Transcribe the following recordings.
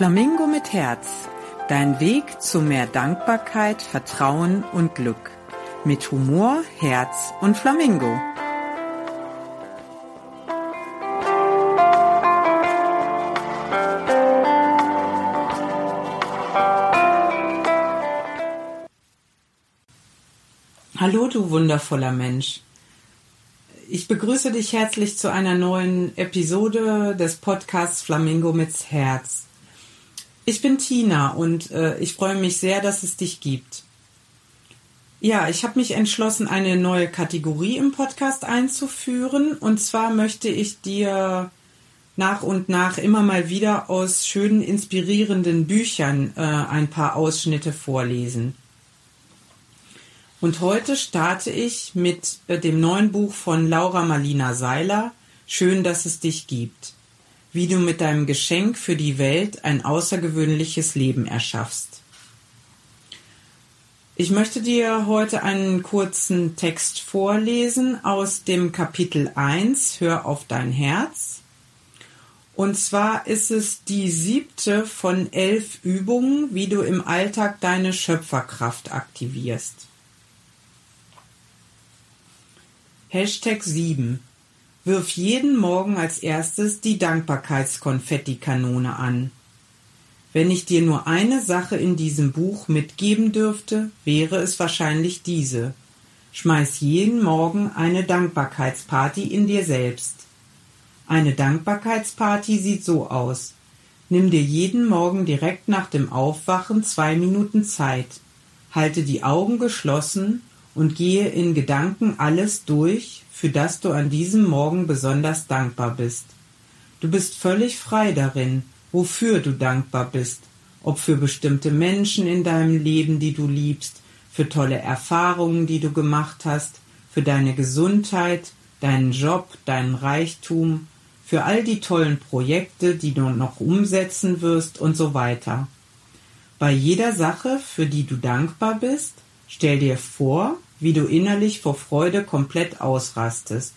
Flamingo mit Herz. Dein Weg zu mehr Dankbarkeit, Vertrauen und Glück. Mit Humor, Herz und Flamingo. Hallo, du wundervoller Mensch. Ich begrüße dich herzlich zu einer neuen Episode des Podcasts Flamingo mit Herz. Ich bin Tina und äh, ich freue mich sehr, dass es dich gibt. Ja, ich habe mich entschlossen, eine neue Kategorie im Podcast einzuführen. Und zwar möchte ich dir nach und nach immer mal wieder aus schönen, inspirierenden Büchern äh, ein paar Ausschnitte vorlesen. Und heute starte ich mit äh, dem neuen Buch von Laura Marlina Seiler, Schön, dass es dich gibt. Wie du mit deinem Geschenk für die Welt ein außergewöhnliches Leben erschaffst. Ich möchte dir heute einen kurzen Text vorlesen aus dem Kapitel 1, Hör auf dein Herz. Und zwar ist es die siebte von elf Übungen, wie du im Alltag deine Schöpferkraft aktivierst. Hashtag 7. Wirf jeden Morgen als erstes die Dankbarkeitskonfettikanone an. Wenn ich dir nur eine Sache in diesem Buch mitgeben dürfte, wäre es wahrscheinlich diese. Schmeiß jeden Morgen eine Dankbarkeitsparty in dir selbst. Eine Dankbarkeitsparty sieht so aus. Nimm dir jeden Morgen direkt nach dem Aufwachen zwei Minuten Zeit. Halte die Augen geschlossen und gehe in Gedanken alles durch, für das du an diesem Morgen besonders dankbar bist. Du bist völlig frei darin, wofür du dankbar bist, ob für bestimmte Menschen in deinem Leben, die du liebst, für tolle Erfahrungen, die du gemacht hast, für deine Gesundheit, deinen Job, deinen Reichtum, für all die tollen Projekte, die du noch umsetzen wirst und so weiter. Bei jeder Sache, für die du dankbar bist, Stell dir vor, wie du innerlich vor Freude komplett ausrastest.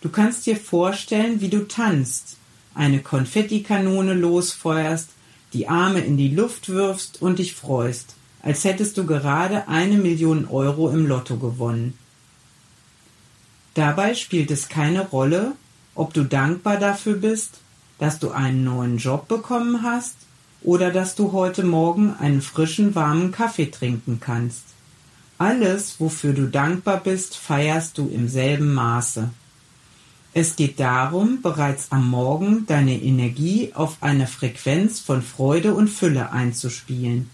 Du kannst dir vorstellen, wie du tanzt, eine Konfettikanone losfeuerst, die Arme in die Luft wirfst und dich freust, als hättest du gerade eine Million Euro im Lotto gewonnen. Dabei spielt es keine Rolle, ob du dankbar dafür bist, dass du einen neuen Job bekommen hast oder dass du heute Morgen einen frischen, warmen Kaffee trinken kannst. Alles, wofür du dankbar bist, feierst du im selben Maße. Es geht darum, bereits am Morgen deine Energie auf eine Frequenz von Freude und Fülle einzuspielen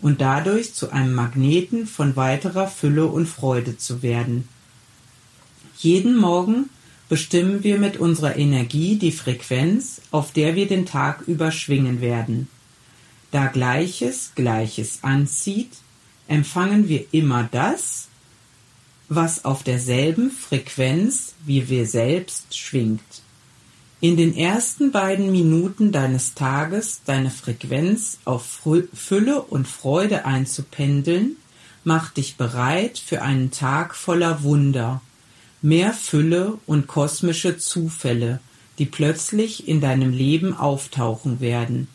und dadurch zu einem Magneten von weiterer Fülle und Freude zu werden. Jeden Morgen bestimmen wir mit unserer Energie die Frequenz, auf der wir den Tag überschwingen werden. Da Gleiches Gleiches anzieht, empfangen wir immer das, was auf derselben Frequenz wie wir selbst schwingt. In den ersten beiden Minuten deines Tages deine Frequenz auf Fülle und Freude einzupendeln, macht dich bereit für einen Tag voller Wunder, mehr Fülle und kosmische Zufälle, die plötzlich in deinem Leben auftauchen werden.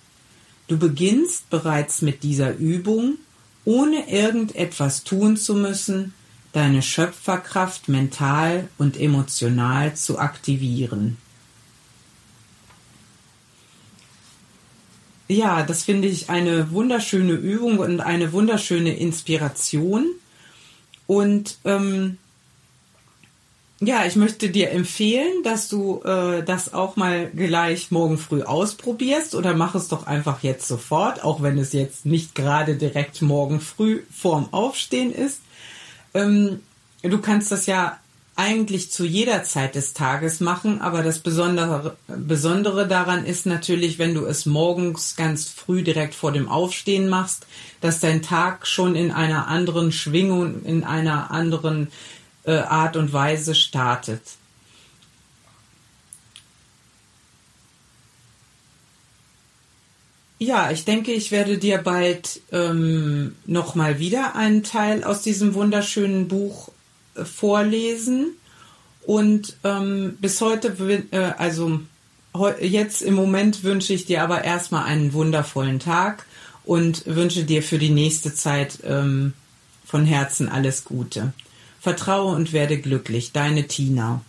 Du beginnst bereits mit dieser Übung ohne irgendetwas tun zu müssen, deine Schöpferkraft mental und emotional zu aktivieren. Ja, das finde ich eine wunderschöne Übung und eine wunderschöne Inspiration. Und ähm, ja, ich möchte dir empfehlen, dass du äh, das auch mal gleich morgen früh ausprobierst oder mach es doch einfach jetzt sofort, auch wenn es jetzt nicht gerade direkt morgen früh vorm Aufstehen ist. Ähm, du kannst das ja eigentlich zu jeder Zeit des Tages machen, aber das Besondere, Besondere daran ist natürlich, wenn du es morgens ganz früh direkt vor dem Aufstehen machst, dass dein Tag schon in einer anderen Schwingung, in einer anderen äh, Art und Weise startet. Ja, ich denke, ich werde dir bald ähm, nochmal wieder einen Teil aus diesem wunderschönen Buch äh, vorlesen. Und ähm, bis heute, äh, also jetzt im Moment wünsche ich dir aber erstmal einen wundervollen Tag und wünsche dir für die nächste Zeit ähm, von Herzen alles Gute. Vertraue und werde glücklich. Deine Tina.